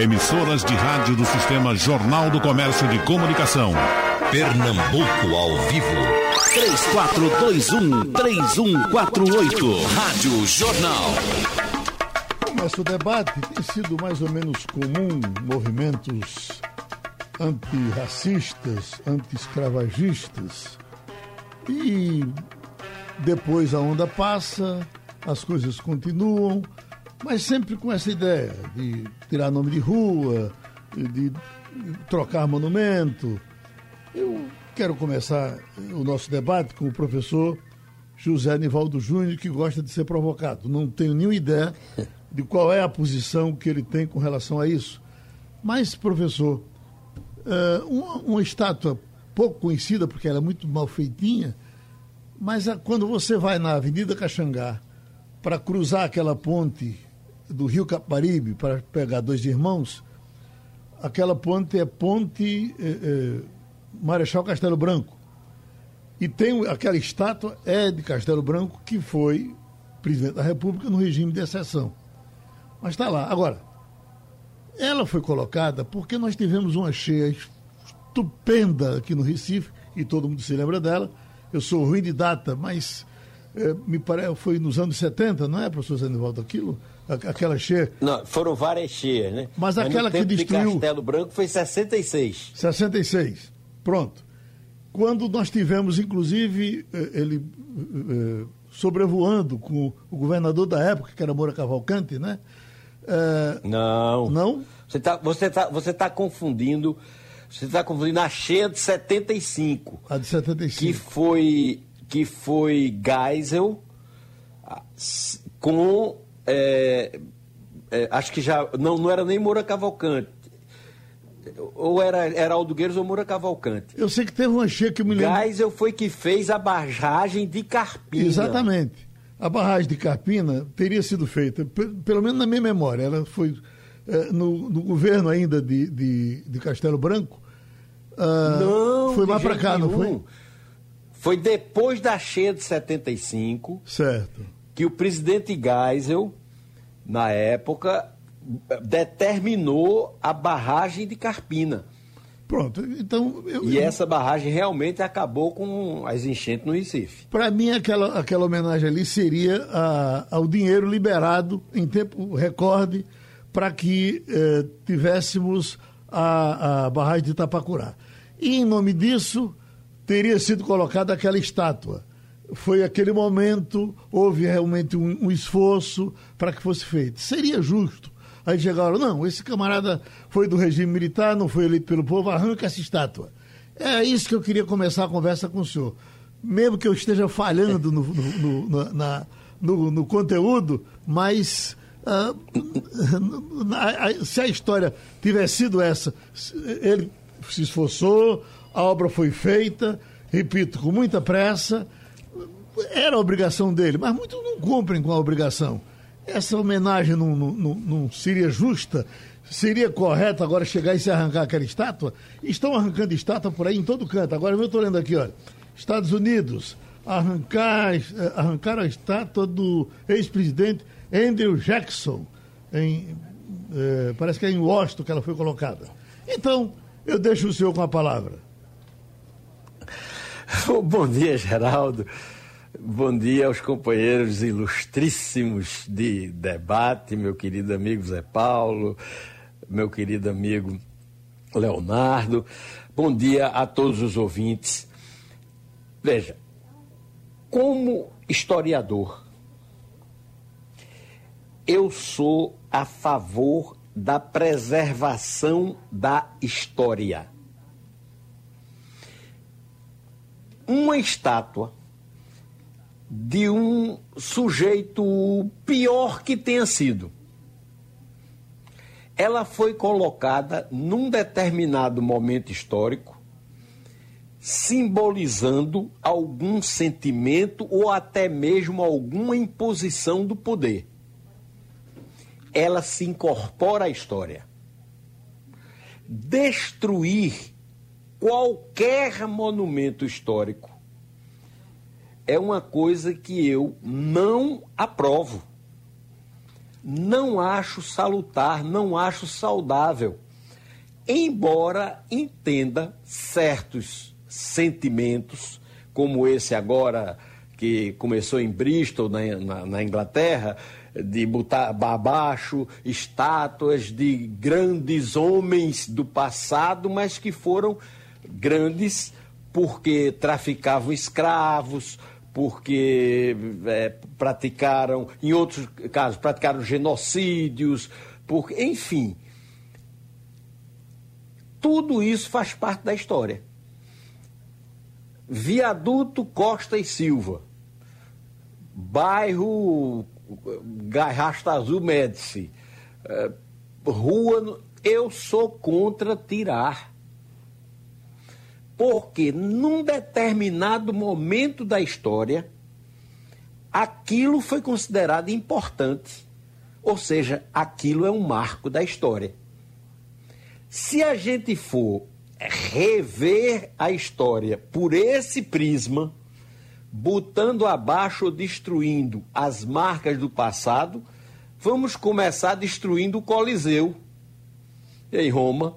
Emissoras de rádio do Sistema Jornal do Comércio de Comunicação. Pernambuco ao vivo. 3421-3148. Rádio Jornal. Começa o debate. Tem sido mais ou menos comum movimentos antirracistas, anti-escravagistas. E depois a onda passa, as coisas continuam, mas sempre com essa ideia de tirar nome de rua, de trocar monumento. Eu quero começar o nosso debate com o professor José Nivaldo Júnior, que gosta de ser provocado. Não tenho nenhuma ideia de qual é a posição que ele tem com relação a isso. Mas, professor, uma, uma estátua pouco conhecida, porque ela é muito mal feitinha, mas quando você vai na Avenida Caxangá para cruzar aquela ponte do Rio Caparibe para pegar dois irmãos, aquela ponte é Ponte eh, eh, Marechal Castelo Branco. E tem aquela estátua é de Castelo Branco, que foi presidente da República no regime de exceção. Mas está lá. Agora, ela foi colocada porque nós tivemos uma cheia estupenda aqui no Recife, e todo mundo se lembra dela, eu sou ruim de data, mas é, me parece foi nos anos 70, não é, professor Zanivaldo, aquilo? Aquela cheia. Não, foram várias cheias, né? Mas, mas aquela que destruiu. De Castelo Branco foi 66. 66. Pronto. Quando nós tivemos, inclusive, eh, ele eh, sobrevoando com o governador da época, que era Moura Cavalcante, né? É... Não. Não? Você está você tá, você tá confundindo você está confundindo a cheia de 75. A de 75. Que foi, que foi Geisel com. É, é, acho que já. Não, não era nem Moura Cavalcante. Ou era, era Aldo Gueiros ou Moura Cavalcante. Eu sei que teve uma cheia que eu me lembro. Geisel foi que fez a barragem de Carpina. Exatamente. A barragem de Carpina teria sido feita, pelo menos na minha memória, ela foi é, no, no, governo ainda de, de, de Castelo Branco. Uh, não, foi mais para cá, nenhum. não foi? Foi depois da cheia de 75. Certo. Que o presidente Geisel, na época, determinou a barragem de Carpina. Pronto, então. Eu, e eu... essa barragem realmente acabou com as enchentes no Recife. Para mim, aquela, aquela homenagem ali seria a, ao dinheiro liberado em tempo recorde para que eh, tivéssemos a, a barragem de Itapacurá. E em nome disso, teria sido colocada aquela estátua. Foi aquele momento, houve realmente um, um esforço para que fosse feito. Seria justo. Aí chegaram, não, esse camarada foi do regime militar, não foi eleito pelo povo, arranca essa estátua. É isso que eu queria começar a conversa com o senhor. Mesmo que eu esteja falhando no, no, no, na, no, conteúdo, mas ah, se a história tivesse sido essa, ele se esforçou, a obra foi feita, repito, com muita pressa, era a obrigação dele, mas muitos não cumprem com a obrigação. Essa homenagem não, não, não, seria justa? Seria correto agora chegar e se arrancar aquela estátua? Estão arrancando estátua por aí em todo canto. Agora eu estou lendo aqui, olha. Estados Unidos arrancar, eh, arrancar a estátua do ex-presidente Andrew Jackson, em, eh, parece que é em Washington que ela foi colocada. Então, eu deixo o senhor com a palavra. Bom dia, Geraldo. Bom dia aos companheiros ilustríssimos de debate, meu querido amigo Zé Paulo, meu querido amigo Leonardo. Bom dia a todos os ouvintes. Veja, como historiador, eu sou a favor da preservação da história. Uma estátua de um sujeito pior que tenha sido. Ela foi colocada num determinado momento histórico, simbolizando algum sentimento ou até mesmo alguma imposição do poder ela se incorpora à história. Destruir qualquer monumento histórico é uma coisa que eu não aprovo. não acho salutar, não acho saudável. Embora entenda certos sentimentos, como esse agora que começou em Bristol, na, na, na Inglaterra, de botar abaixo estátuas de grandes homens do passado, mas que foram grandes porque traficavam escravos, porque é, praticaram, em outros casos, praticaram genocídios, porque, enfim. Tudo isso faz parte da história. Viaduto Costa e Silva, bairro Garrasta Azul Médici, é, rua. Eu sou contra tirar porque num determinado momento da história, aquilo foi considerado importante. Ou seja, aquilo é um marco da história. Se a gente for rever a história por esse prisma, botando abaixo ou destruindo as marcas do passado, vamos começar destruindo o Coliseu em Roma,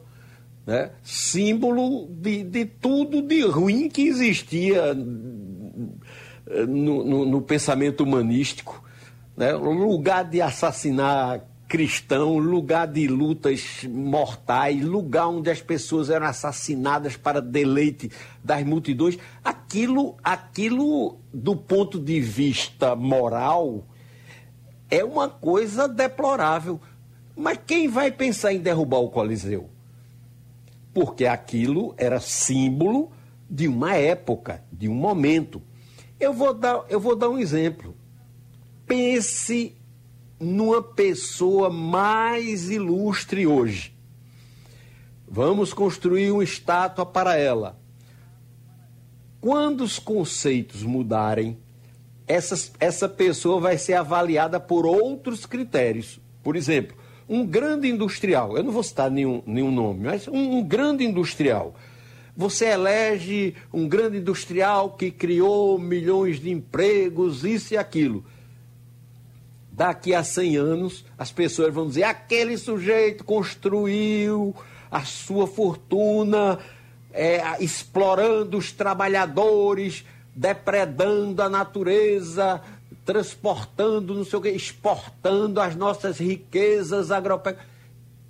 né? símbolo de, de tudo de ruim que existia no, no, no pensamento humanístico. Né? Lugar de assassinar cristão, lugar de lutas mortais, lugar onde as pessoas eram assassinadas para deleite das multidões. Aquilo, aquilo do ponto de vista moral, é uma coisa deplorável. Mas quem vai pensar em derrubar o Coliseu? Porque aquilo era símbolo de uma época, de um momento. Eu vou dar, eu vou dar um exemplo. Pense numa pessoa mais ilustre hoje. Vamos construir uma estátua para ela. Quando os conceitos mudarem, essa, essa pessoa vai ser avaliada por outros critérios. Por exemplo, um grande industrial, eu não vou citar nenhum, nenhum nome, mas um, um grande industrial. Você elege um grande industrial que criou milhões de empregos, isso e aquilo. Daqui a 100 anos, as pessoas vão dizer: aquele sujeito construiu a sua fortuna é, explorando os trabalhadores, depredando a natureza, transportando, não sei o que, exportando as nossas riquezas agropecuárias.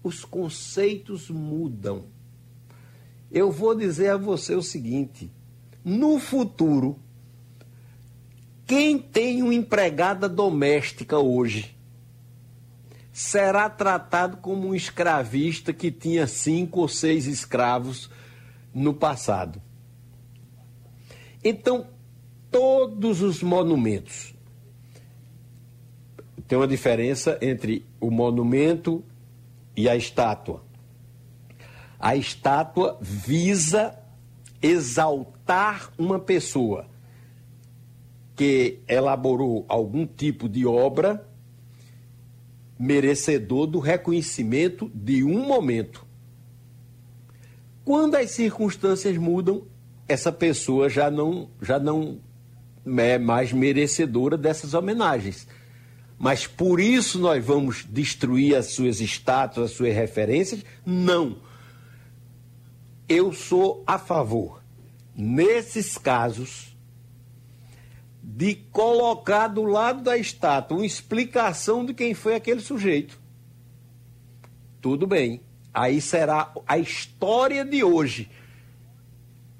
Os conceitos mudam. Eu vou dizer a você o seguinte: no futuro, quem tem uma empregada doméstica hoje será tratado como um escravista que tinha cinco ou seis escravos no passado. Então, todos os monumentos, tem uma diferença entre o monumento e a estátua. A estátua visa exaltar uma pessoa que elaborou algum tipo de obra merecedor do reconhecimento de um momento. Quando as circunstâncias mudam, essa pessoa já não, já não é mais merecedora dessas homenagens mas por isso nós vamos destruir as suas estátuas, as suas referências? Não. Eu sou a favor, nesses casos, de colocar do lado da estátua uma explicação de quem foi aquele sujeito. Tudo bem. Aí será a história de hoje,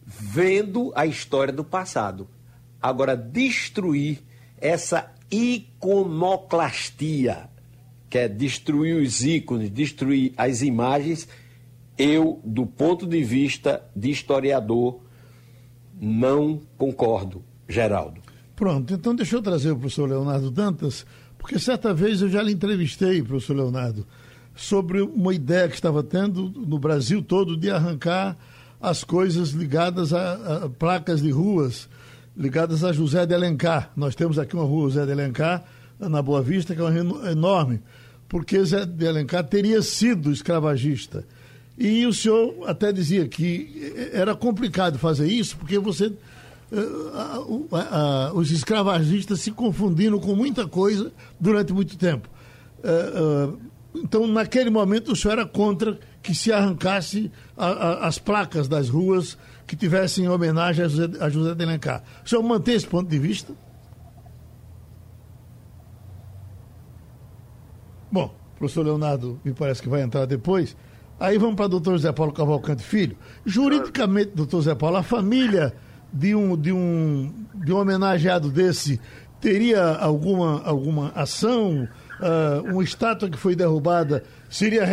vendo a história do passado. Agora, destruir essa iconoclastia, que é destruir os ícones, destruir as imagens, eu, do ponto de vista de historiador, não concordo, Geraldo. Pronto, então deixa eu trazer o professor Leonardo Dantas, porque certa vez eu já lhe entrevistei, professor Leonardo, sobre uma ideia que estava tendo no Brasil todo de arrancar as coisas ligadas a, a placas de ruas ligadas a José de Alencar. Nós temos aqui uma rua José de Alencar, na Boa Vista, que é uma rua enorme, porque José de Alencar teria sido escravagista. E o senhor até dizia que era complicado fazer isso, porque você. Uh, os escravagistas se confundiram com muita coisa durante muito tempo. Uh, então, naquele momento, o senhor era contra que se arrancasse as placas das ruas que tivessem homenagem a José, a José de Alencar. O senhor mantém esse ponto de vista? Bom, o professor Leonardo me parece que vai entrar depois. Aí vamos para o doutor Zé Paulo Cavalcante Filho. Juridicamente, doutor Zé Paulo, a família de um, de um, de um homenageado desse teria alguma, alguma ação? Uh, uma estátua que foi derrubada seria,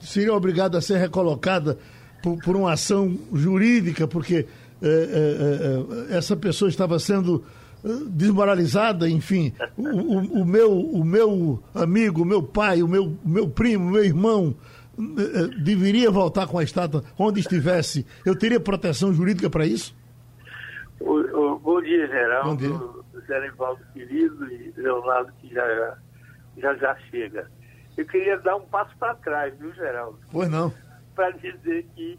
seria obrigada a ser recolocada por, por uma ação jurídica, porque uh, uh, essa pessoa estava sendo desmoralizada, enfim. O, o, o, meu, o meu amigo, o meu pai, o meu, meu primo, meu irmão deveria voltar com a estátua onde estivesse. Eu teria proteção jurídica para isso? O, bom dia, Geraldo. Bom dia. Zé querido e Leonardo que já, já já chega. Eu queria dar um passo para trás, viu, Geraldo? Pois não. Para dizer que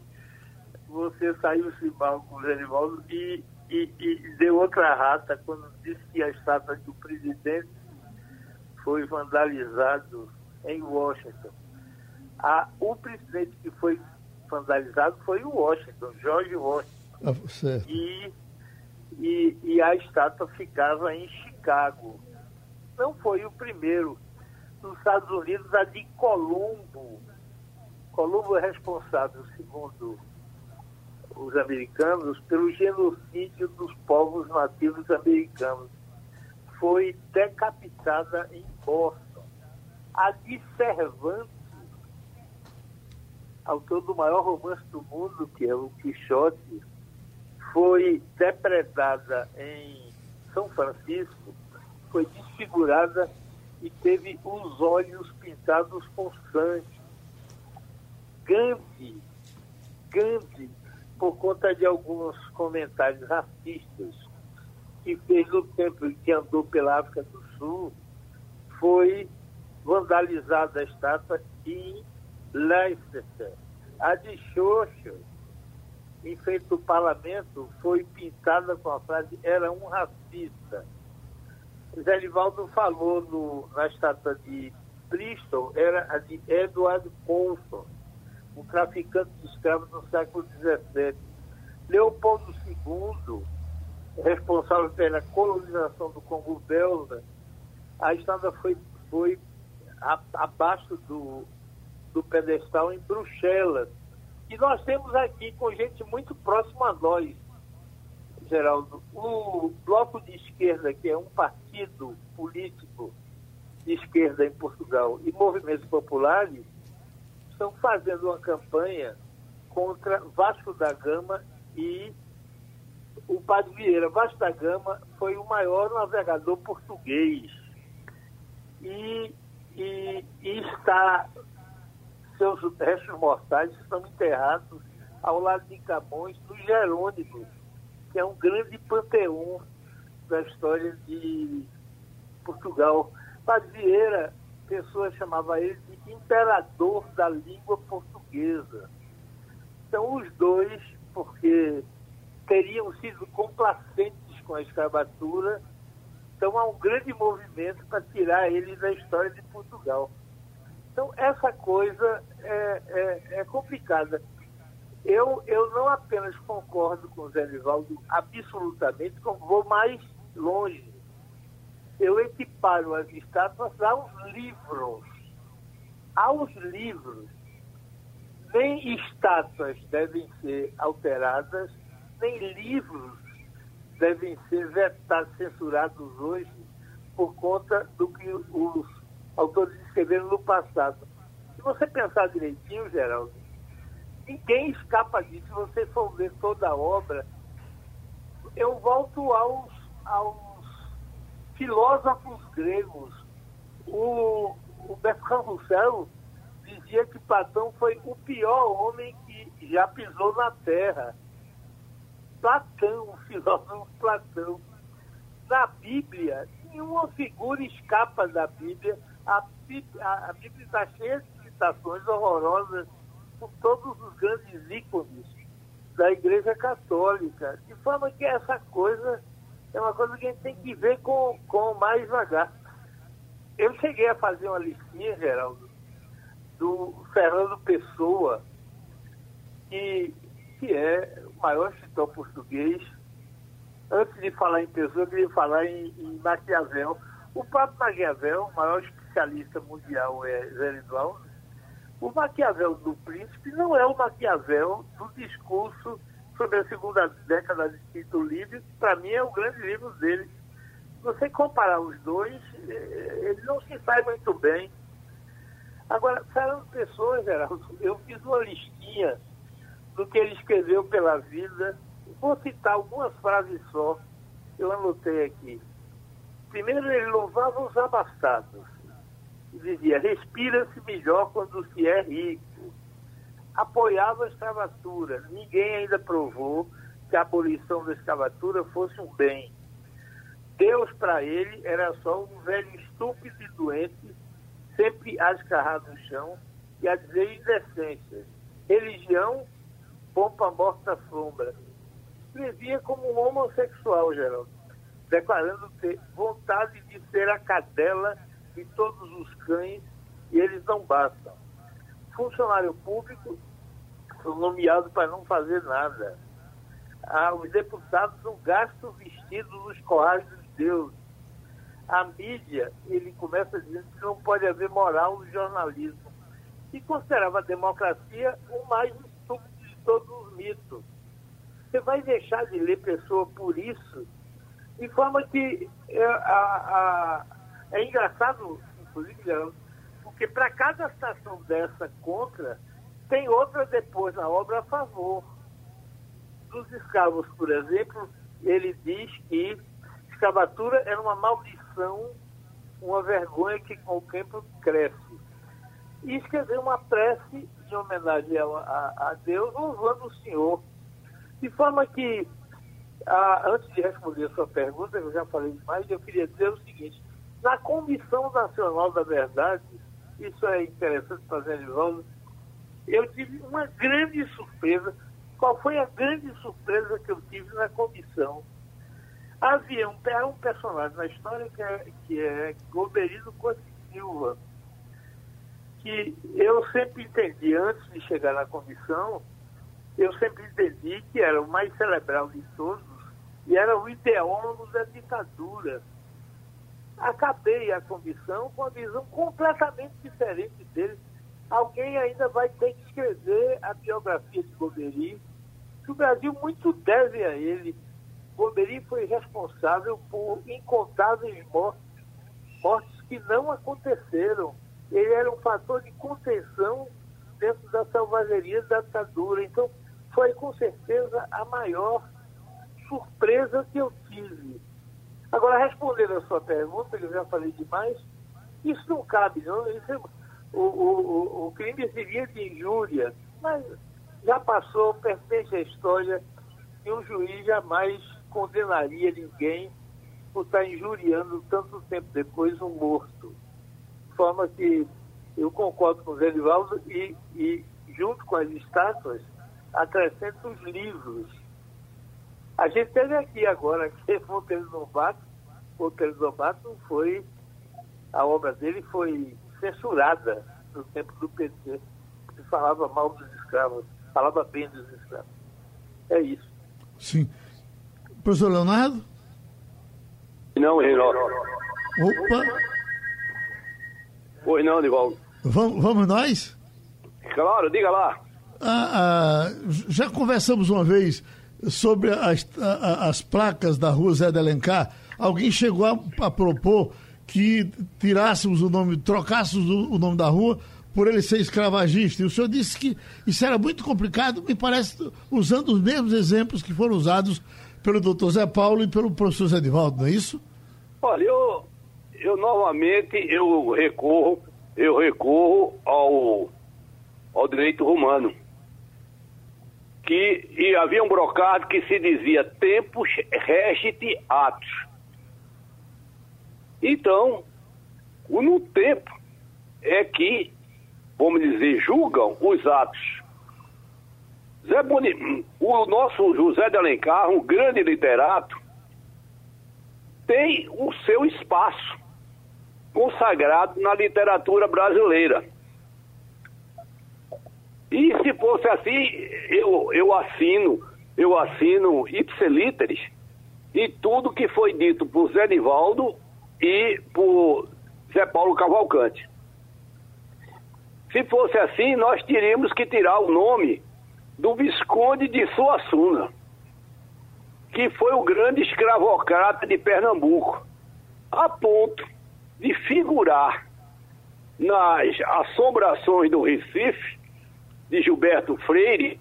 você saiu-se mal com o Genivaldo e, e, e, deu outra rata quando disse que a estátua do presidente foi vandalizado em Washington. A, o presidente que foi vandalizado foi o Washington, George Washington. Ah. E e, e a estátua ficava em Chicago. Não foi o primeiro. Nos Estados Unidos, a de Colombo. Colombo é responsável, segundo os americanos, pelo genocídio dos povos nativos americanos. Foi decapitada em Boston. A de Cervantes, autor do maior romance do mundo, que é o Quixote, foi depredada em São Francisco, foi desfigurada e teve os olhos pintados com sangue. Gandhi, Gandhi, por conta de alguns comentários racistas que fez no tempo em que andou pela África do Sul, foi vandalizada a estátua em Leicester. A de Xoxo, em frente do parlamento, foi pintada com a frase era um racista. Zé Livaldo falou no, na estátua de Bristol, era a de Edward Colson, um traficante de escravos no século XVII. Leopoldo II, responsável pela colonização do Congo belga, a estátua foi, foi abaixo do, do pedestal em Bruxelas, e nós temos aqui com gente muito próxima a nós, Geraldo, o Bloco de Esquerda, que é um partido político de esquerda em Portugal, e movimentos populares, estão fazendo uma campanha contra Vasco da Gama e o Padre Vieira. Vasco da Gama foi o maior navegador português e, e, e está seus restos mortais estão enterrados ao lado de Camões, no Jerônimo, que é um grande panteão da história de Portugal. Padre Vieira, pessoas chamavam ele de imperador da língua portuguesa. Então, os dois, porque teriam sido complacentes com a escravatura, então há um grande movimento para tirar ele da história de Portugal. Então, essa coisa é, é, é complicada. Eu, eu não apenas concordo com o Zé Nivaldo absolutamente, como vou mais longe. Eu equiparo as estátuas aos livros. Aos livros. Nem estátuas devem ser alteradas, nem livros devem ser vetados, censurados hoje por conta do que os autores escreveram no passado. Se você pensar direitinho, Geraldo, ninguém escapa disso. Se você for ver toda a obra, eu volto aos, aos filósofos gregos. O, o Bertrand Russell dizia que Platão foi o pior homem que já pisou na Terra. Platão, o filósofo Platão. Na Bíblia, nenhuma figura escapa da Bíblia a, a, a Bíblia está cheia de citações horrorosas por todos os grandes ícones da Igreja Católica. De forma que essa coisa é uma coisa que a gente tem que ver com, com mais vagar. eu cheguei a fazer uma listinha, Geraldo, do Fernando Pessoa, que, que é o maior escritor português. Antes de falar em Pessoa, eu queria falar em, em Maquiavel. O próprio Maquiavel, o maior especialista mundial é Eduardo. O Maquiavel do Príncipe não é o Maquiavel do discurso sobre a segunda década de Tito Livre, que para mim é o grande livro dele. Você comparar os dois, eh, ele não se sai muito bem. Agora, Fernando Pessoa, Geraldo, eu fiz uma listinha do que ele escreveu pela vida. Vou citar algumas frases só, eu anotei aqui. Primeiro, ele louvava os abastados. Dizia: respira-se melhor quando se é rico. Apoiava a escravatura. Ninguém ainda provou que a abolição da escravatura fosse um bem. Deus, para ele, era só um velho estúpido e doente, sempre a escarrar no chão e a dizer indecências. Religião, pompa morta sombra. Escrevia como um homossexual, Geraldo, declarando ter vontade de ser a cadela de todos os cães e eles não bastam. Funcionário público são nomeados para não fazer nada. Ah, os deputados não gastam vestidos nos corrais dos deuses. A mídia, ele começa dizendo que não pode haver moral no jornalismo. E considerava a democracia o mais estúpido de todos os mitos. Você vai deixar de ler pessoa por isso? De forma que é, a, a, é engraçado, inclusive, porque para cada estação dessa contra, tem outra depois na obra a favor. Dos escravos, por exemplo, ele diz que escravatura era uma maldição, uma vergonha que com o tempo cresce. E escreveu uma prece em homenagem a, a, a Deus, louvando o Senhor. De forma que, a, antes de responder a sua pergunta, eu já falei demais, eu queria dizer o seguinte: na Comissão Nacional da Verdade, isso é interessante fazer de volta, eu tive uma grande surpresa. Qual foi a grande surpresa que eu tive na comissão? Havia um, um personagem na história que é, que é Goberino Costa Silva, que eu sempre entendi, antes de chegar na comissão, eu sempre entendi que era o mais cerebral de todos e era o ideólogo da ditadura. Acabei a comissão com a visão completamente diferente dele alguém ainda vai ter que escrever a biografia de Goberi, que o Brasil muito deve a ele. Goberi foi responsável por incontáveis mortes, mortes que não aconteceram. Ele era um fator de contenção dentro da selvageria da ditadura. Então, foi com certeza a maior surpresa que eu tive. Agora, respondendo a sua pergunta, que eu já falei demais, isso não cabe, não. Isso é o, o, o crime seria de injúria, mas já passou, pertence à história e um juiz jamais condenaria ninguém por estar injuriando tanto tempo depois um morto. De forma que eu concordo com o Zé Livaldo e, e, junto com as estátuas, acrescento os livros. A gente teve aqui agora que Monteiro Lobato, Monteiro Lobato foi, a obra dele foi censurada no tempo do PT, que falava mal dos escravos, falava bem dos escravos. É isso. Sim. Professor Leonardo? Não, Reinaldo. Opa! Oi, não, Nivaldo. Vamos, vamos nós? Claro, diga lá. Ah, ah, já conversamos uma vez sobre as, as placas da rua Zé de Alencar. Alguém chegou a, a propor que tirássemos o nome, trocássemos o, nome da rua por ele ser escravagista. E o senhor disse que isso era muito complicado, me parece, usando os mesmos exemplos que foram usados pelo doutor Zé Paulo e pelo professor Zé Divaldo, não é isso? Olha, eu, eu novamente eu recorro, eu recorro ao, ao direito romano. Que e havia um brocado que se dizia tempus regit atos. Então, no tempo é que, vamos dizer, julgam os atos. Zé Boni, o nosso José de Alencar, um grande literato, tem o seu espaço. consagrado na literatura brasileira. E se fosse assim, eu, eu assino, eu assino ipsilíteres e tudo que foi dito por Zé Nivaldo e por Zé Paulo Cavalcante. Se fosse assim, nós teríamos que tirar o nome do Visconde de Suassuna, que foi o grande escravocrata de Pernambuco, a ponto de figurar nas assombrações do Recife de Gilberto Freire,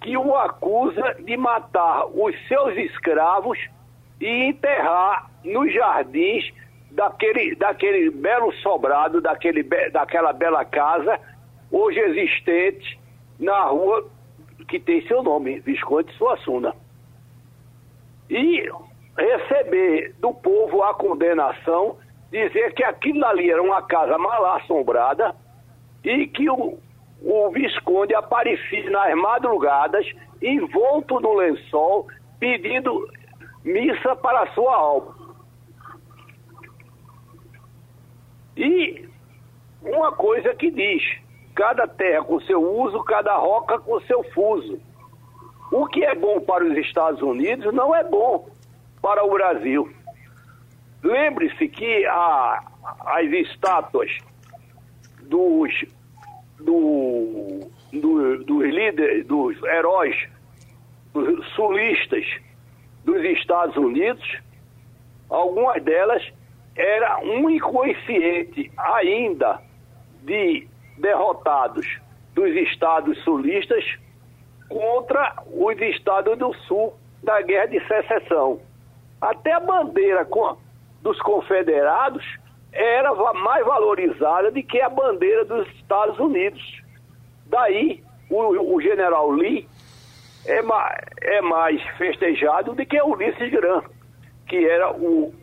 que o acusa de matar os seus escravos e enterrar nos jardins daquele, daquele belo sobrado, daquele, daquela bela casa, hoje existente na rua que tem seu nome, Visconde Suassuna. E receber do povo a condenação, dizer que aquilo ali era uma casa mal assombrada e que o, o Visconde aparecia nas madrugadas, envolto no lençol, pedindo missa para sua alma. E uma coisa que diz: cada terra com seu uso, cada roca com seu fuso. O que é bom para os Estados Unidos não é bom para o Brasil. Lembre-se que a, as estátuas dos do, do, dos líderes, dos heróis, dos sulistas dos Estados Unidos, algumas delas era um inconsciente ainda de derrotados dos estados sulistas contra os estados do sul da guerra de secessão. Até a bandeira dos confederados era mais valorizada do que a bandeira dos Estados Unidos. Daí, o, o general Lee é, ma, é mais festejado do que Ulisses Grant, que era o,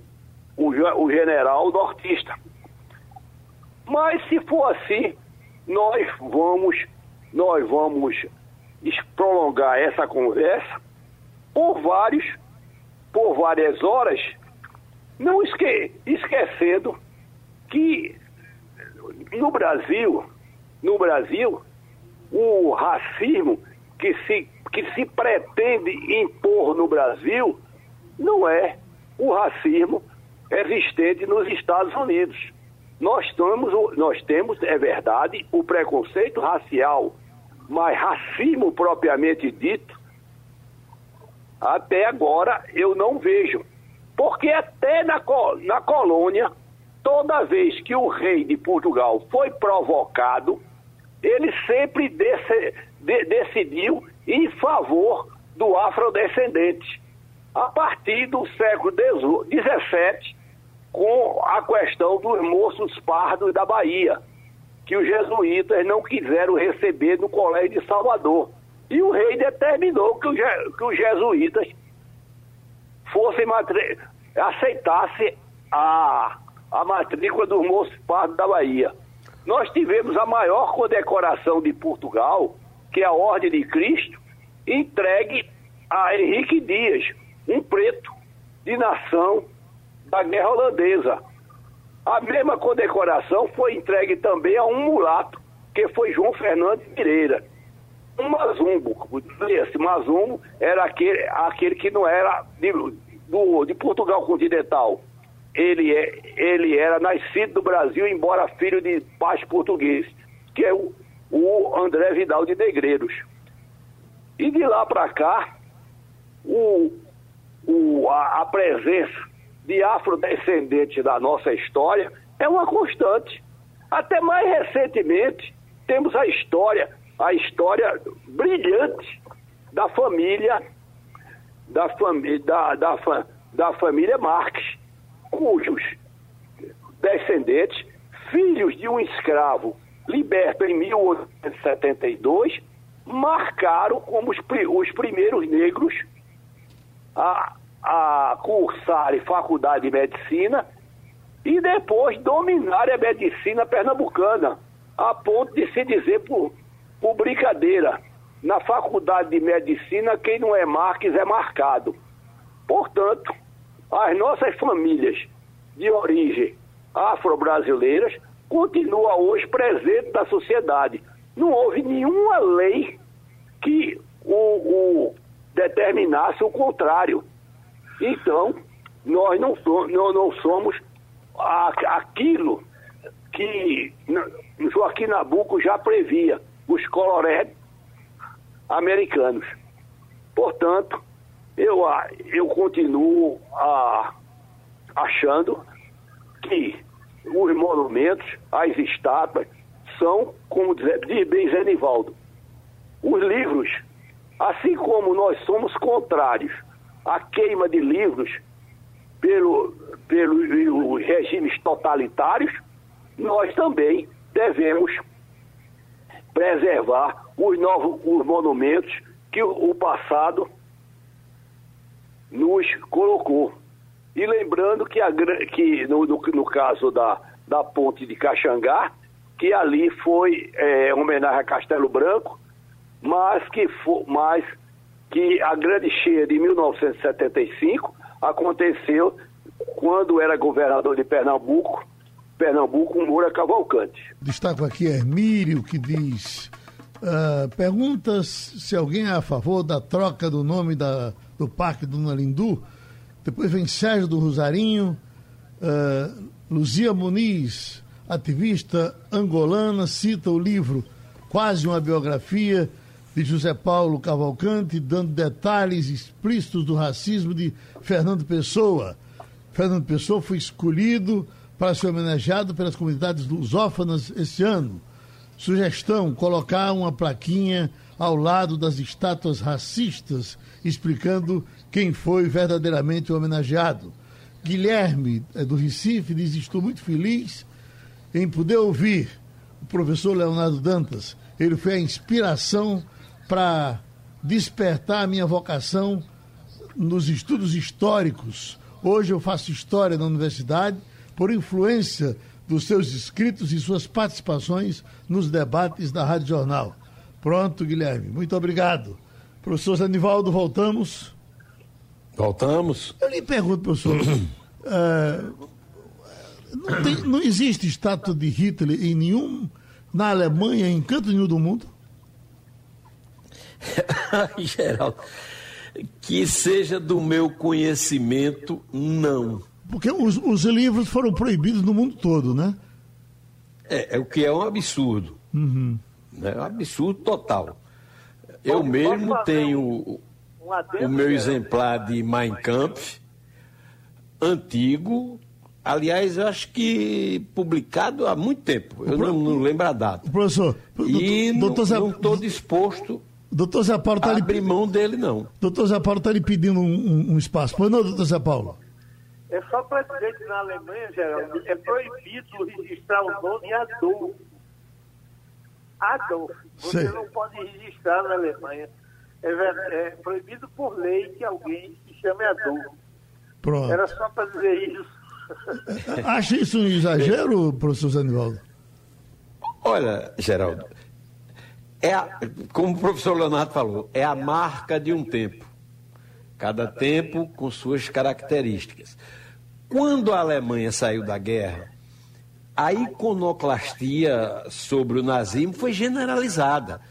o, o general nortista. Mas se for assim, nós vamos, nós vamos prolongar essa conversa por vários, por várias horas, não esque, esquecendo que no Brasil, no Brasil, o racismo que se, que se pretende impor no Brasil não é o racismo existente nos Estados Unidos. Nós temos, nós temos, é verdade, o preconceito racial, mas racismo propriamente dito, até agora eu não vejo. Porque até na, na colônia toda vez que o rei de Portugal foi provocado, ele sempre desse, de, decidiu em favor do afrodescendente. A partir do século XVII, com a questão dos moços pardos da Bahia, que os jesuítas não quiseram receber no Colégio de Salvador. E o rei determinou que, os jesuítas fossem aceitassem a a matrícula dos moços pardos da Bahia. Nós tivemos a maior condecoração de Portugal, que é a Ordem de Cristo, entregue a Henrique Dias, um preto de nação da guerra holandesa. A mesma condecoração foi entregue também a um mulato, que foi João Fernandes Pereira. Um mazumbo, esse mazumbo era aquele, aquele que não era de, do, de Portugal continental ele, é, ele era nascido no Brasil, embora filho de pais portugueses, que é o, o André Vidal de Negreiros. E de lá para cá, o, o, a, a presença de afrodescendentes da nossa história é uma constante. Até mais recentemente, temos a história, a história brilhante da família, da, fami da, da, da família Marques, cujos descendentes, filhos de um escravo liberto em 1872, marcaram como os, os primeiros negros a, a cursarem faculdade de medicina e depois dominarem a medicina pernambucana, a ponto de se dizer por, por brincadeira, na faculdade de medicina quem não é Marques é marcado. Portanto, as nossas famílias de origem afro-brasileiras continua hoje presente na sociedade. Não houve nenhuma lei que o, o determinasse o contrário. Então, nós não, so, não, somos aquilo que Joaquim Nabuco já previa, os coloré americanos. Portanto, eu, eu continuo a, achando que os monumentos, as estátuas, são, como diz bem Zenivaldo, os livros, assim como nós somos contrários à queima de livros pelo, pelos regimes totalitários, nós também devemos preservar os novos os monumentos que o, passado nos colocou. E lembrando que, a, que no, no, no, caso da, da ponte de Caxangá, que ali foi é, homenagem a Castelo Branco, mas que, for, mas que a grande cheia de 1975 aconteceu quando era governador de Pernambuco, Pernambuco, Moura Cavalcante. Destaco aqui Hermílio, que diz: uh, pergunta se alguém é a favor da troca do nome da, do Parque do Nalindu. Depois vem Sérgio do Rosarinho, uh, Luzia Muniz, ativista angolana, cita o livro Quase uma Biografia de José Paulo Cavalcante, dando detalhes explícitos do racismo de Fernando Pessoa. Fernando Pessoa foi escolhido para ser homenageado pelas comunidades lusófanas esse ano. Sugestão: colocar uma plaquinha ao lado das estátuas racistas, explicando quem foi verdadeiramente homenageado. Guilherme, é do Recife, diz: Estou muito feliz em poder ouvir o professor Leonardo Dantas. Ele foi a inspiração para despertar a minha vocação nos estudos históricos. Hoje eu faço história na universidade por influência dos seus escritos e suas participações nos debates da Rádio Jornal. Pronto, Guilherme. Muito obrigado. Professor Zanivaldo, voltamos. Voltamos. Eu lhe pergunto, professor. uh, não, tem, não, existe estátua de Hitler em nenhum. na Alemanha, em canto nenhum do mundo? Geraldo, que seja do meu conhecimento, não. Porque os, os livros foram proibidos no mundo todo, né? É, é o que é um absurdo. Uhum. É um absurdo total. Eu mesmo tenho o meu exemplar de Mein Kampf, antigo, aliás, eu acho que publicado há muito tempo. Eu não, não lembro a data. Professor, e doutor, não estou disposto doutor Zé Paulo tá a abrir mão dele, não. Doutor Zé Paulo está lhe pedindo um, um, um espaço. Pois não, doutor Zé Paulo? É só para dizer que na Alemanha, Geraldo, é proibido registrar o nome Adolf. Adolf. Você Sei. não pode registrar na Alemanha. É, é, proibido por lei que alguém se chame Adolf. Pronto. Era só para dizer isso. Acha isso um exagero, professor Zanivaldo? Olha, Geraldo, é a, como o professor Leonardo falou, é a marca de um tempo. Cada tempo com suas características. Quando a Alemanha saiu da guerra, a iconoclastia sobre o nazismo foi generalizada.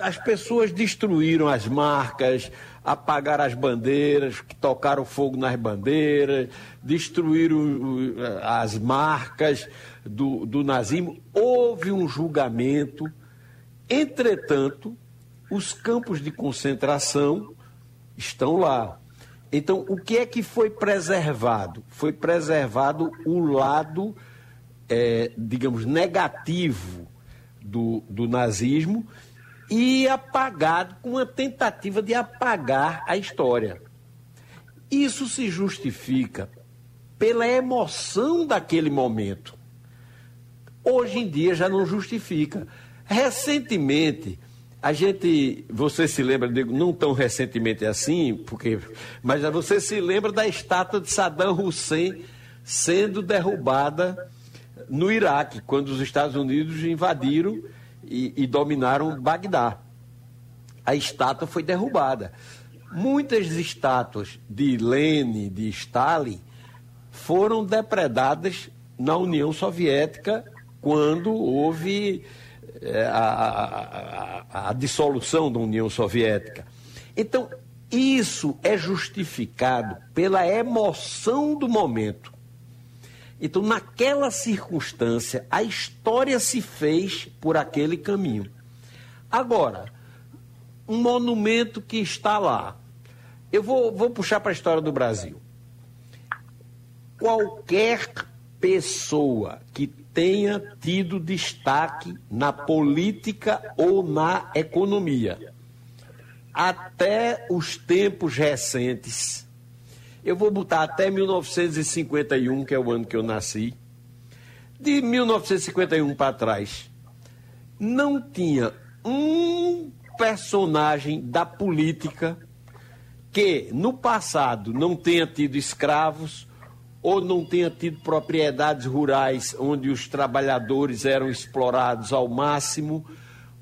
As pessoas destruíram as marcas, apagaram as bandeiras, tocaram fogo nas bandeiras, destruíram as marcas do, do nazismo. Houve um julgamento. Entretanto, os campos de concentração estão lá. Então, o que é que foi preservado? Foi preservado o lado, é, digamos, negativo do, do nazismo e apagado com uma tentativa de apagar a história. Isso se justifica pela emoção daquele momento. Hoje em dia já não justifica. Recentemente, a gente, você se lembra, digo, não tão recentemente assim, porque, mas você se lembra da estátua de Saddam Hussein sendo derrubada no Iraque, quando os Estados Unidos invadiram e, e dominaram Bagdá. A estátua foi derrubada. Muitas estátuas de Lenin, de Stalin, foram depredadas na União Soviética quando houve a, a, a, a dissolução da União Soviética. Então, isso é justificado pela emoção do momento. Então, naquela circunstância, a história se fez por aquele caminho. Agora, um monumento que está lá. Eu vou, vou puxar para a história do Brasil. Qualquer pessoa que tenha tido destaque na política ou na economia, até os tempos recentes, eu vou botar até 1951, que é o ano que eu nasci, de 1951 para trás, não tinha um personagem da política que no passado não tenha tido escravos ou não tenha tido propriedades rurais onde os trabalhadores eram explorados ao máximo,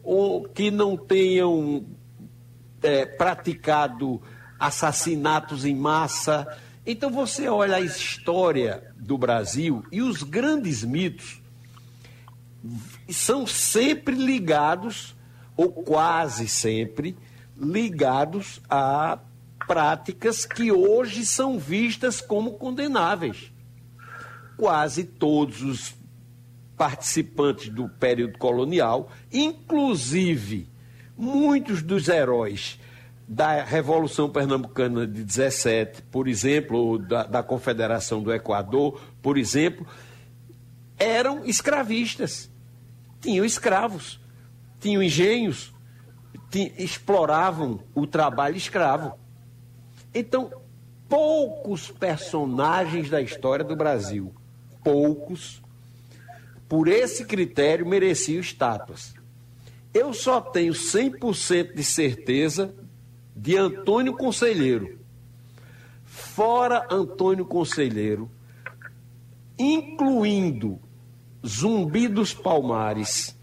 ou que não tenham é, praticado assassinatos em massa. Então você olha a história do Brasil e os grandes mitos são sempre ligados ou quase sempre, ligados a práticas que hoje são vistas como condenáveis. Quase todos os participantes do período colonial, inclusive muitos dos heróis da Revolução Pernambucana de 17, por exemplo, ou da, da Confederação do Equador, por exemplo, eram escravistas, tinham escravos tinham engenhos, tinham, exploravam o trabalho escravo. Então, poucos personagens da história do Brasil, poucos, por esse critério mereciam estátuas. Eu só tenho 100% de certeza de Antônio Conselheiro. Fora Antônio Conselheiro, incluindo Zumbi dos Palmares,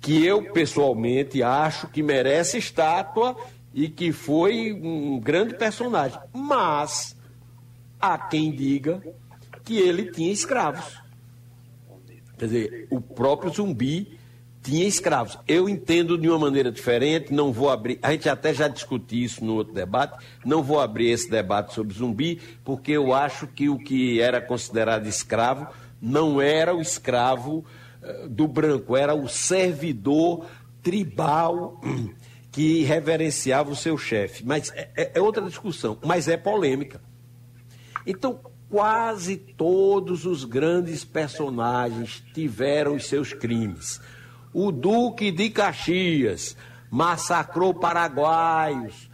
que eu pessoalmente acho que merece estátua e que foi um grande personagem. Mas há quem diga que ele tinha escravos. Quer dizer, o próprio zumbi tinha escravos. Eu entendo de uma maneira diferente, não vou abrir. A gente até já discutiu isso no outro debate, não vou abrir esse debate sobre zumbi, porque eu acho que o que era considerado escravo não era o escravo do branco, era o servidor tribal que reverenciava o seu chefe. Mas é, é, é outra discussão, mas é polêmica. Então, quase todos os grandes personagens tiveram os seus crimes. O Duque de Caxias massacrou paraguaios,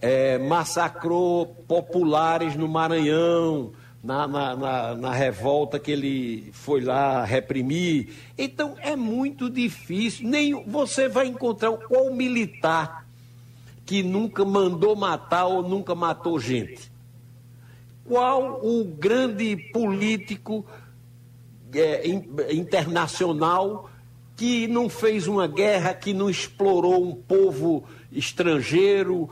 é, massacrou populares no Maranhão, na, na, na, na, revolta que ele foi lá reprimir. Então é muito difícil. Nem você vai encontrar qual militar que nunca mandou matar ou nunca matou gente. Qual o grande político é, internacional que não fez uma guerra, que não explorou um povo estrangeiro,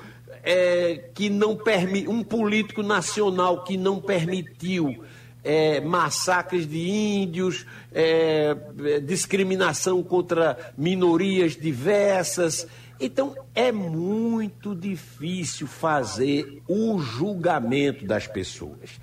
é, que não permite, um político nacional que não permitiu é, massacres de índios, é, discriminação contra minorias diversas. Então, é muito difícil fazer o julgamento das pessoas.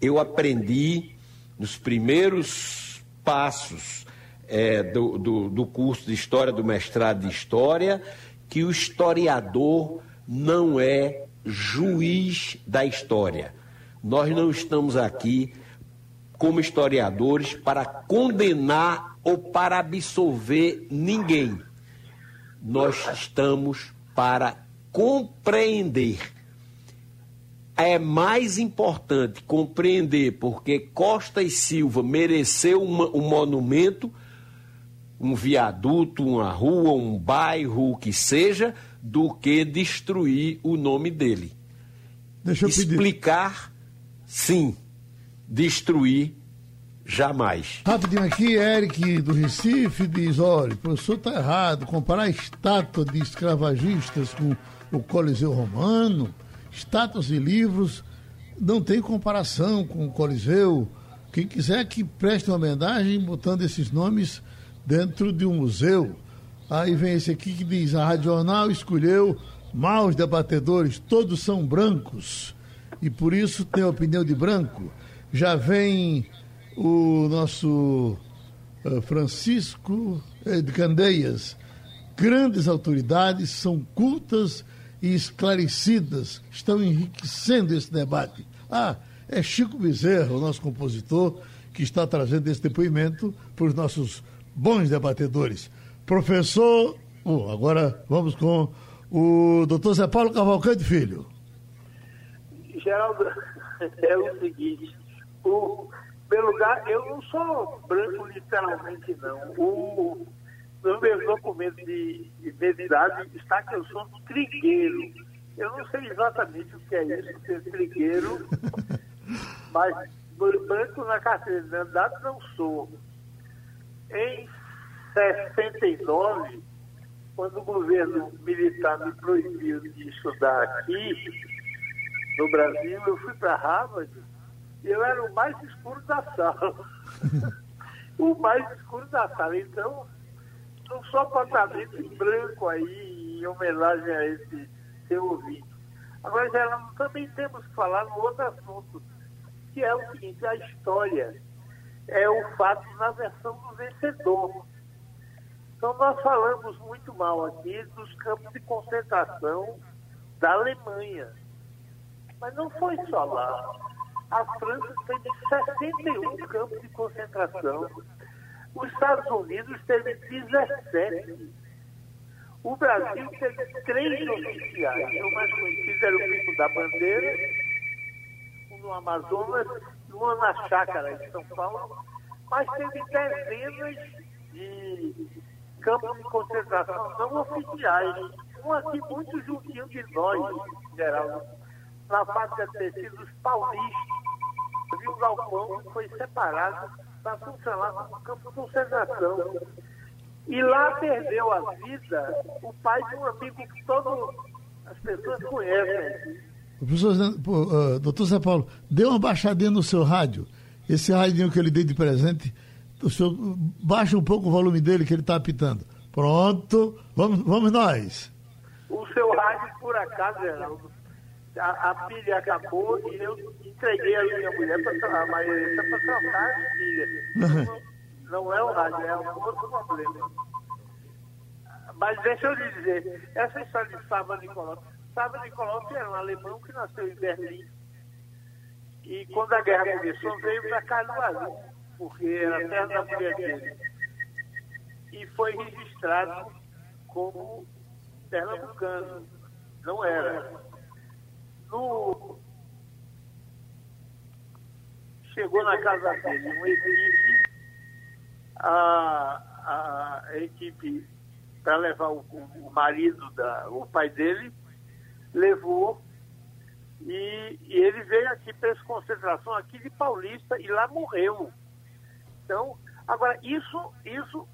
Eu aprendi nos primeiros passos é, do, do, do curso de História, do mestrado de História, que o historiador não é juiz da história. Nós não estamos aqui como historiadores para condenar ou para absolver ninguém. Nós estamos para compreender. É mais importante compreender porque Costa e Silva mereceu uma, um monumento, um viaduto, uma rua, um bairro, o que seja, do que destruir o nome dele. Deixa eu Explicar, pedir. sim. Destruir, jamais. Rapidinho aqui, Eric do Recife diz: olha, o professor está errado. Comparar a estátua de escravagistas com o Coliseu Romano, estátuas e livros, não tem comparação com o Coliseu. Quem quiser que preste uma homenagem botando esses nomes dentro de um museu. Aí vem esse aqui que diz: a Rádio Jornal escolheu maus debatedores, todos são brancos e por isso tem a opinião de branco. Já vem o nosso uh, Francisco de Candeias. Grandes autoridades são cultas e esclarecidas, estão enriquecendo esse debate. Ah, é Chico Bezerra, o nosso compositor, que está trazendo esse depoimento para os nossos bons debatedores. Professor, oh, agora vamos com o doutor Zé Paulo Cavalcante Filho. Geraldo, é o seguinte, o, meu lugar, eu não sou branco literalmente não. O, no meu documento de identidade está que eu sou trigueiro. Eu não sei exatamente o que é isso, ser trigueiro, mas branco na carteira de identidade não sou. Em 69, quando o governo militar me proibiu de estudar aqui, no Brasil, eu fui para Harvard e eu era o mais escuro da sala. o mais escuro da sala. Então, não só patamente branco aí, em homenagem a esse seu ouvinte. Agora, Geraldo, também temos que falar no outro assunto, que é o seguinte, a história é o fato na versão do vencedor. Então, nós falamos muito mal aqui dos campos de concentração da Alemanha. Mas não foi só lá. A França teve 61 campos de concentração. Os Estados Unidos teve 17. O Brasil teve três oficiais. O mais conhecido era o Pico da Bandeira, um no Amazonas e um na Chácara, em São Paulo. Mas teve dezenas de campos de concentração não oficiais. Um aqui muito juntinho de nós, em geral na fábrica de tecidos paulistas. E o galpão foi separado para funcionar como campo de concentração. E lá perdeu a vida o pai de um amigo que todas as pessoas conhecem. Professor, uh, doutor Zé Paulo, dê uma baixadinha no seu rádio. Esse rádio que eu lhe dei de presente, o senhor baixa um pouco o volume dele que ele está apitando. Pronto, vamos, vamos nós. O seu rádio, por acaso, Geraldo, a, a, pilha acabou e eu entreguei a minha mulher para mas é para trocar a pilha. Não, não é o rádio, é um outro problema. Mas deixa eu lhe dizer, essa história de Saba Nicolau. Saba Nicolau era um alemão que nasceu em Berlim. E quando a guerra começou, veio para Caruaru, porque era terra da mulher dele. E foi registrado como pernambucano. Não era no... chegou na casa dele uma equipe, a, a equipe para levar o, o, marido, da, o pai dele, levou e, e ele veio aqui para essa concentração aqui de Paulista e lá morreu. Então, agora, isso, isso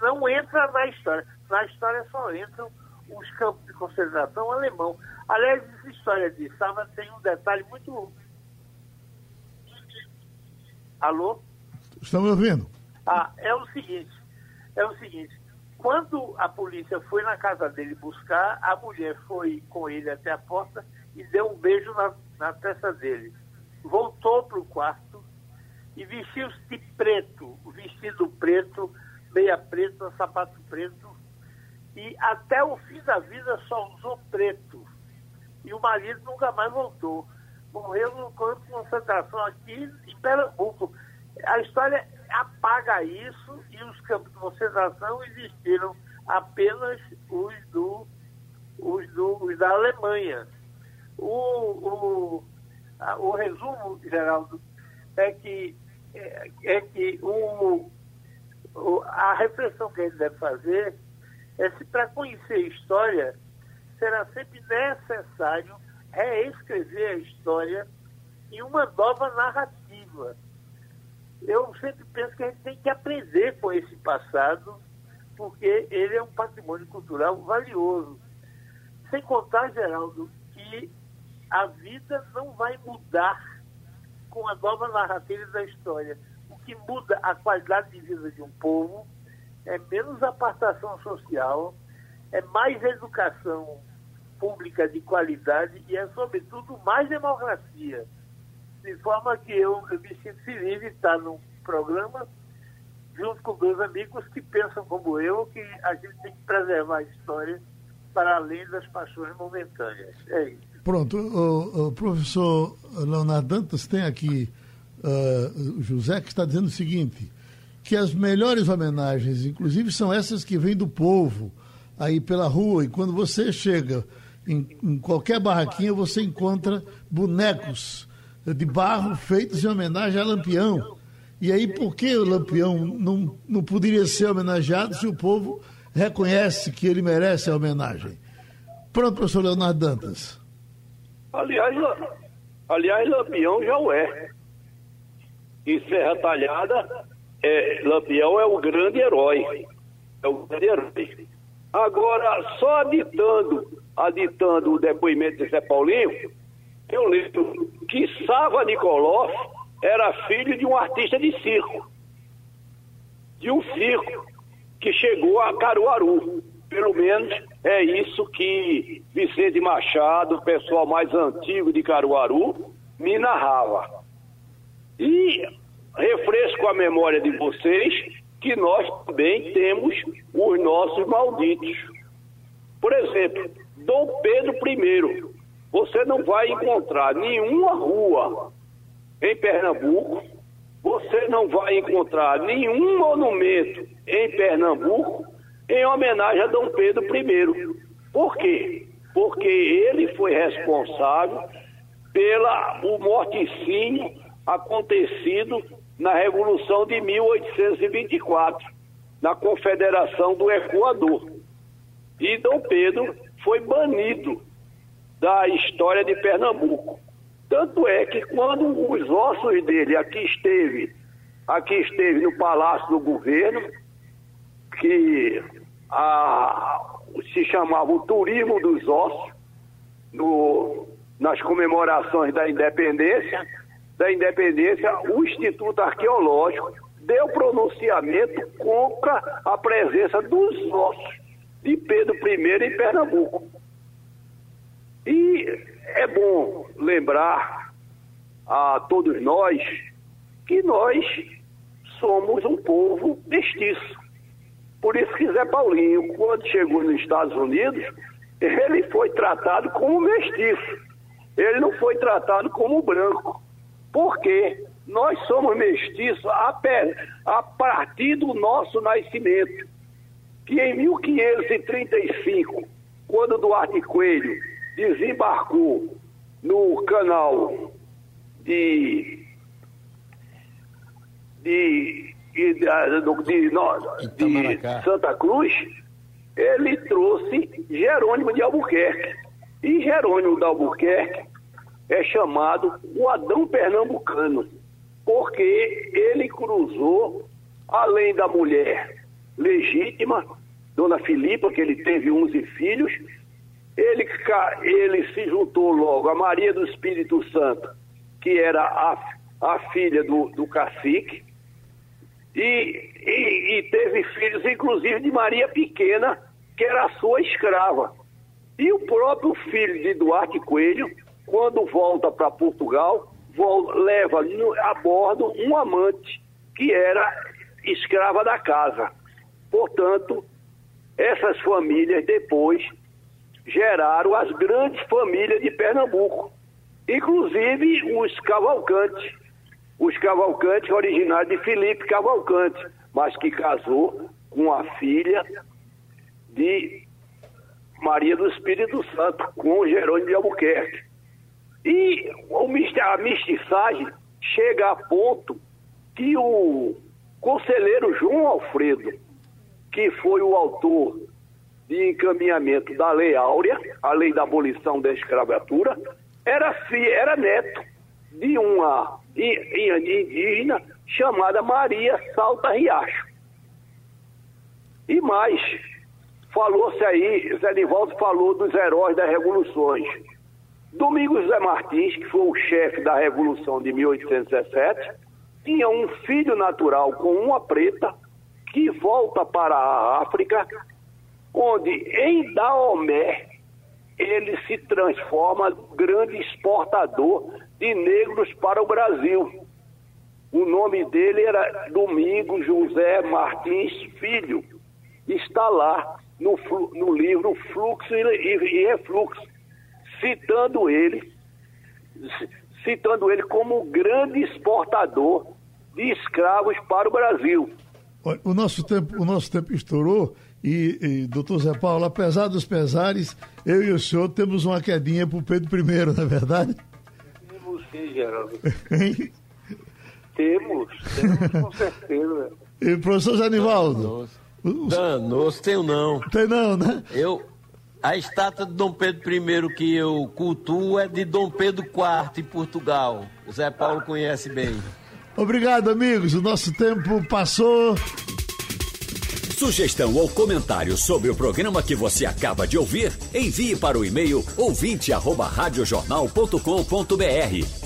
não entra na história. Na história só entram os campos de concentração alemão. Aliás, essa história de Saba tem um detalhe muito. Alô? Estamos ouvindo. Ah, é o seguinte, é o seguinte, quando a polícia foi na casa dele buscar, a mulher foi com ele até a porta e deu um beijo na, na testa dele. Voltou para o quarto e vestiu-se de preto, vestido preto, meia preta, sapato preto, e até o fim da vida só usou preto e o marido nunca mais voltou. Morreu no campo de concentração aqui em Pernambuco. A história apaga isso e os campos de concentração existiram apenas os, do, os, do, os da Alemanha. O, o, a, o resumo, Geraldo, é que, é, é que o, o, a reflexão que a gente deve fazer é se para conhecer a história será sempre necessário reescrever a história em uma nova narrativa. Eu sempre penso que a gente tem que aprender com esse passado, porque ele é um patrimônio cultural valioso. Sem contar, Geraldo, que a vida não vai mudar com uma nova narrativa da história. O que muda a qualidade de vida de um povo é menos apartação social, é mais educação pública de qualidade e é, sobretudo, mais democracia. De forma que eu, eu me sinto feliz de estar num programa junto com dois amigos que pensam como eu, que a gente tem que preservar a história para além das paixões momentâneas. É isso. Pronto, o, o professor Leonardo Dantas tem aqui uh, José que está dizendo o seguinte, que as melhores homenagens, inclusive, são essas que vêm do povo, aí pela rua, e quando você chega em, em qualquer barraquinha, você encontra bonecos de barro feitos em homenagem a Lampião. E aí, por que o Lampião não, não poderia ser homenageado se o povo reconhece que ele merece a homenagem? Pronto, professor Leonardo Dantas. Aliás, aliás Lampião já o é. Em Serra Talhada, é, Lampião é o grande herói. É o grande herói. Agora, só aditando, aditando o depoimento de Zé Paulinho, eu lembro que Sava Nicoló era filho de um artista de circo. De um circo que chegou a Caruaru. Pelo menos é isso que Vicente Machado, o pessoal mais antigo de Caruaru, me narrava. E refresco a memória de vocês que nós também temos os nossos malditos. Por exemplo, Dom Pedro I. Você não vai encontrar nenhuma rua em Pernambuco, você não vai encontrar nenhum monumento em Pernambuco em homenagem a Dom Pedro I. Por quê? Porque ele foi responsável pelo morticínio acontecido na Revolução de 1824, na Confederação do Equador. E Dom Pedro foi banido da história de Pernambuco. Tanto é que quando os ossos dele aqui esteve, aqui esteve no Palácio do Governo, que a, se chamava o Turismo dos Ossos, no, nas comemorações da independência, da independência, o Instituto Arqueológico deu pronunciamento contra a presença dos ossos de Pedro I em Pernambuco. E é bom lembrar a todos nós que nós somos um povo mestiço. Por isso que Zé Paulinho, quando chegou nos Estados Unidos, ele foi tratado como mestiço. Ele não foi tratado como branco. Porque nós somos mestiços a, a partir do nosso nascimento. Que em 1535, quando Duarte Coelho desembarcou no canal de, de, de, de, de Santa Cruz, ele trouxe Jerônimo de Albuquerque. E Jerônimo de Albuquerque é chamado o Adão Pernambucano, porque ele cruzou, além da mulher legítima, Dona Filipa, que ele teve 11 filhos, ele, ele se juntou logo a Maria do Espírito Santo, que era a, a filha do, do cacique, e, e, e teve filhos, inclusive, de Maria Pequena, que era sua escrava. E o próprio filho de Duarte Coelho, quando volta para Portugal, volta, leva a bordo um amante que era escrava da casa. Portanto, essas famílias depois geraram as grandes famílias de Pernambuco, inclusive os Cavalcantes, os Cavalcantes originários de Felipe Cavalcante, mas que casou com a filha de Maria do Espírito Santo, com Jerônimo de Albuquerque. E a mestiçagem chega a ponto que o conselheiro João Alfredo, que foi o autor de encaminhamento da Lei Áurea, a lei da abolição da escravatura, era, era neto de uma indígena chamada Maria Salta Riacho. E mais, falou-se aí, Zé Nivaldo falou dos heróis das revoluções. Domingos José Martins, que foi o chefe da Revolução de 1817, tinha um filho natural com uma preta que volta para a África, onde em Daomé ele se transforma grande exportador de negros para o Brasil. O nome dele era Domingos José Martins Filho. Está lá no, no livro Fluxo e, Refluxo, citando ele, citando ele como grande exportador de escravos para o Brasil. O nosso tempo, o nosso tempo estourou e, e, doutor Zé Paulo, apesar dos pesares, eu e o senhor temos uma quedinha para o Pedro I, não é verdade? Temos sim, Geraldo. temos, temos com certeza. E professor Zanivaldo? Danos, tenho não. Tem não, né? Eu, a estátua de Dom Pedro I que eu cultuo é de Dom Pedro IV, em Portugal. O Zé Paulo conhece bem. Obrigado, amigos. O nosso tempo passou. Sugestão ou comentário sobre o programa que você acaba de ouvir, envie para o e-mail ouvinte@radiojornal.com.br